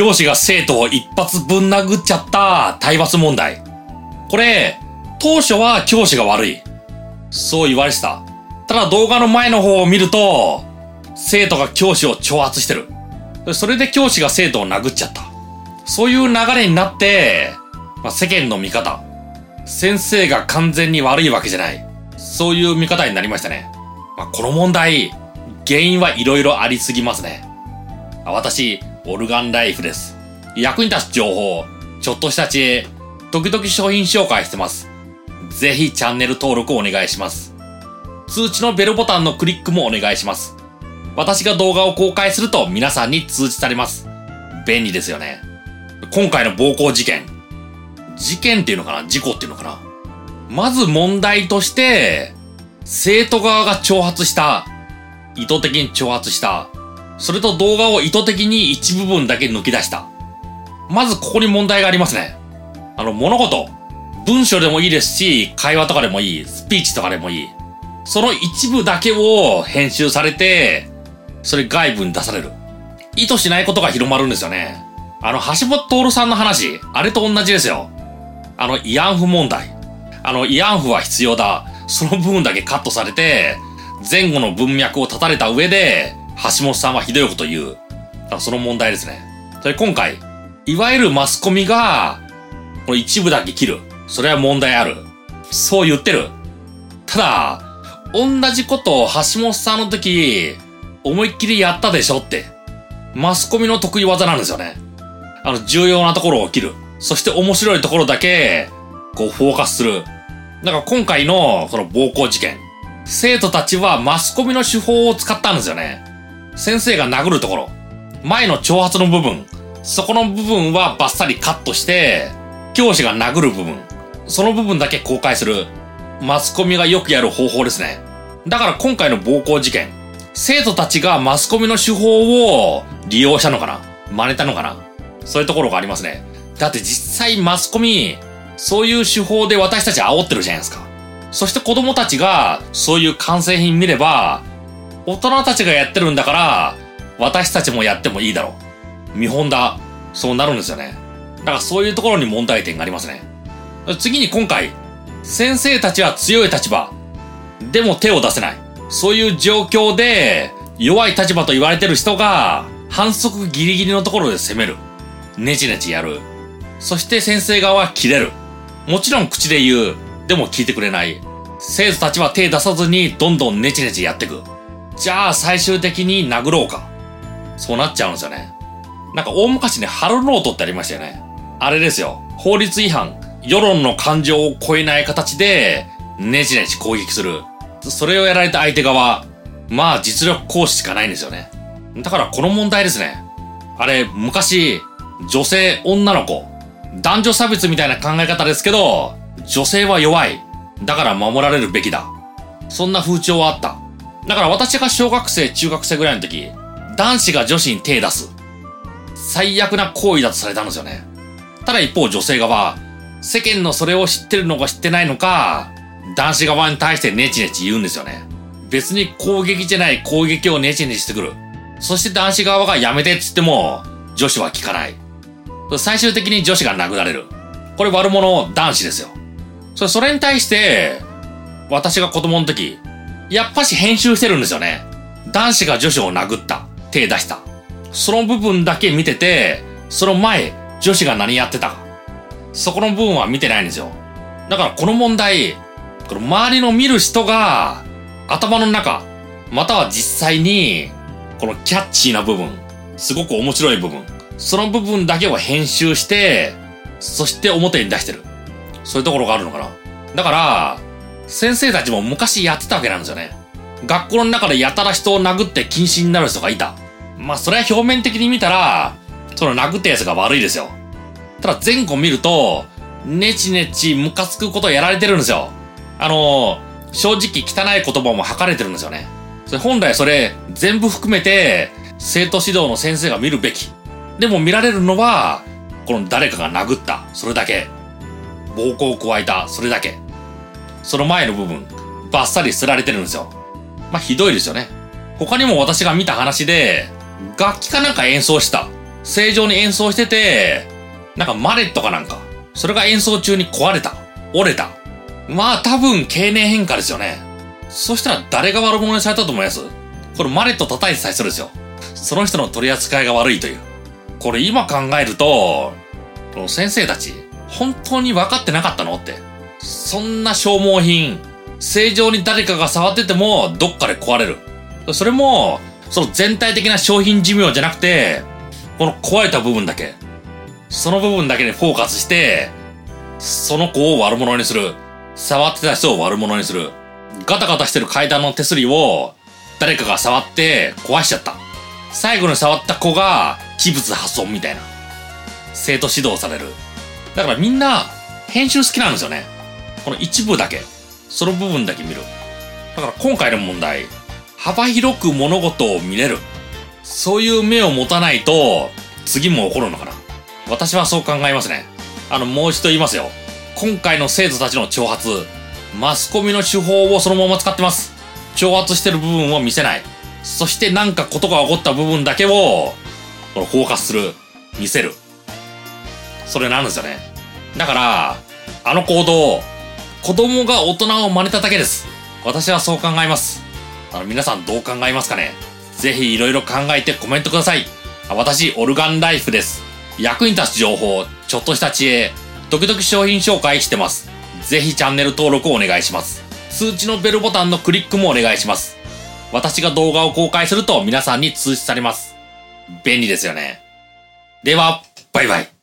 教師が生徒を一発ぶん殴っちゃった体罰問題。これ、当初は教師が悪い。そう言われてた。ただ動画の前の方を見ると、生徒が教師を挑発してる。それで教師が生徒を殴っちゃった。そういう流れになって、まあ、世間の見方。先生が完全に悪いわけじゃない。そういう見方になりましたね。まあ、この問題、原因はいろいろありすぎますね。私、オルガンライフです。役に立つ情報、ちょっとした知恵、時々商品紹介してます。ぜひチャンネル登録をお願いします。通知のベルボタンのクリックもお願いします。私が動画を公開すると皆さんに通知されます。便利ですよね。今回の暴行事件。事件っていうのかな？事故っていうのかな？まず問題として、生徒側が挑発した。意図的に挑発した。それと動画を意図的に一部分だけ抜き出した。まずここに問題がありますね。あの、物事。文章でもいいですし、会話とかでもいい、スピーチとかでもいい。その一部だけを編集されて、それ外部に出される。意図しないことが広まるんですよね。あの、橋本徹さんの話、あれと同じですよ。あの、慰安婦問題。あの、慰安婦は必要だ。その部分だけカットされて、前後の文脈を立たれた上で、橋本さんはひどいこと言う。その問題ですね。それ今回、いわゆるマスコミが、この一部だけ切る。それは問題ある。そう言ってる。ただ、同じことを橋本さんの時、思いっきりやったでしょって。マスコミの得意技なんですよね。あの、重要なところを切る。そして面白いところだけ、こう、フォーカスする。だから今回の、この暴行事件。生徒たちはマスコミの手法を使ったんですよね。先生が殴るところ。前の挑発の部分。そこの部分はバッサリカットして、教師が殴る部分。その部分だけ公開する。マスコミがよくやる方法ですね。だから今回の暴行事件。生徒たちがマスコミの手法を利用したのかな？真似たのかな？そういうところがありますね。だって実際マスコミ、そういう手法で私たち煽ってるじゃないですか。そして子供たちがそういう完成品見れば、大人たちがやってるんだから、私たちもやってもいいだろう。見本だ。そうなるんですよね。だからそういうところに問題点がありますね。次に今回、先生たちは強い立場。でも手を出せない。そういう状況で、弱い立場と言われてる人が、反則ギリギリのところで攻める。ねちねちやる。そして先生側は切れる。もちろん口で言う。でも聞いてくれない。生徒たちは手出さずにどんどんネチネチやってく。じゃあ最終的に殴ろうか。そうなっちゃうんですよね。なんか大昔にハルノートってありましたよね。あれですよ。法律違反。世論の感情を超えない形で、ネチネチ攻撃する。それをやられた相手側、まあ実力行使しかないんですよね。だからこの問題ですね。あれ、昔、女性、女の子、男女差別みたいな考え方ですけど、女性は弱い。だから守られるべきだ。そんな風潮はあった。だから私が小学生、中学生ぐらいの時、男子が女子に手出す。最悪な行為だとされたんですよね。ただ一方女性側、世間のそれを知ってるのか知ってないのか、男子側に対してネチネチ言うんですよね。別に攻撃じゃない攻撃をネチネチしてくる。そして男子側がやめてっつっても、女子は聞かない。最終的に女子が殴られる。これ悪者男子ですよ。それ、それに対して、私が子供の時、やっぱし編集してるんですよね。男子が女子を殴った。手出した。その部分だけ見てて、その前、女子が何やってたか。そこの部分は見てないんですよ。だからこの問題、この周りの見る人が、頭の中、または実際に、このキャッチーな部分、すごく面白い部分、その部分だけを編集して、そして表に出してる。そういうところがあるのかな。だから、先生たちも昔やってたわけなんですよね。学校の中でやたら人を殴って禁止になる人がいた。まあ、それは表面的に見たら、その殴ったやつが悪いですよ。ただ前後見ると、ネチネチムカつくことやられてるんですよ。あのー、正直汚い言葉も吐かれてるんですよね。それ本来それ全部含めて、生徒指導の先生が見るべき。でも見られるのは、この誰かが殴った、それだけ。暴行を加えた、それだけ。その前の部分、バッサリ捨てられてるんですよ。まあ、ひどいですよね。他にも私が見た話で、楽器かなんか演奏した。正常に演奏してて、なんかマレットかなんか、それが演奏中に壊れた。折れた。まあ多分経年変化ですよね。そしたら誰が悪者にされたと思います？これマレット叩いてた人ですよ。その人の取り扱いが悪いという。これ今考えると、この先生たち、本当に分かってなかったのって。そんな消耗品、正常に誰かが触っててもどっかで壊れる。それも、その全体的な商品寿命じゃなくて、この壊れた部分だけ。その部分だけにフォーカスして、その子を悪者にする。触ってた人を悪者にする。ガタガタしてる階段の手すりを誰かが触って壊しちゃった。最後に触った子が器物破損みたいな。生徒指導される。だからみんな編集好きなんですよね。この一部だけ。その部分だけ見る。だから今回の問題、幅広く物事を見れる。そういう目を持たないと、次も起こるのかな。私はそう考えますね。あの、もう一度言いますよ。今回の生徒たちの挑発、マスコミの手法をそのまま使ってます。挑発してる部分を見せない。そしてなんかことが起こった部分だけを、このフォーカスする。見せる。それなんですよね。だから、あの行動、子供が大人を真似ただけです。私はそう考えます。あの、皆さんどう考えますかねぜひ色々考えてコメントください。私、オルガンライフです。役に立つ情報、ちょっとした知恵、時々商品紹介してます。ぜひチャンネル登録をお願いします。通知のベルボタンのクリックもお願いします。私が動画を公開すると皆さんに通知されます。便利ですよね。では、バイバイ。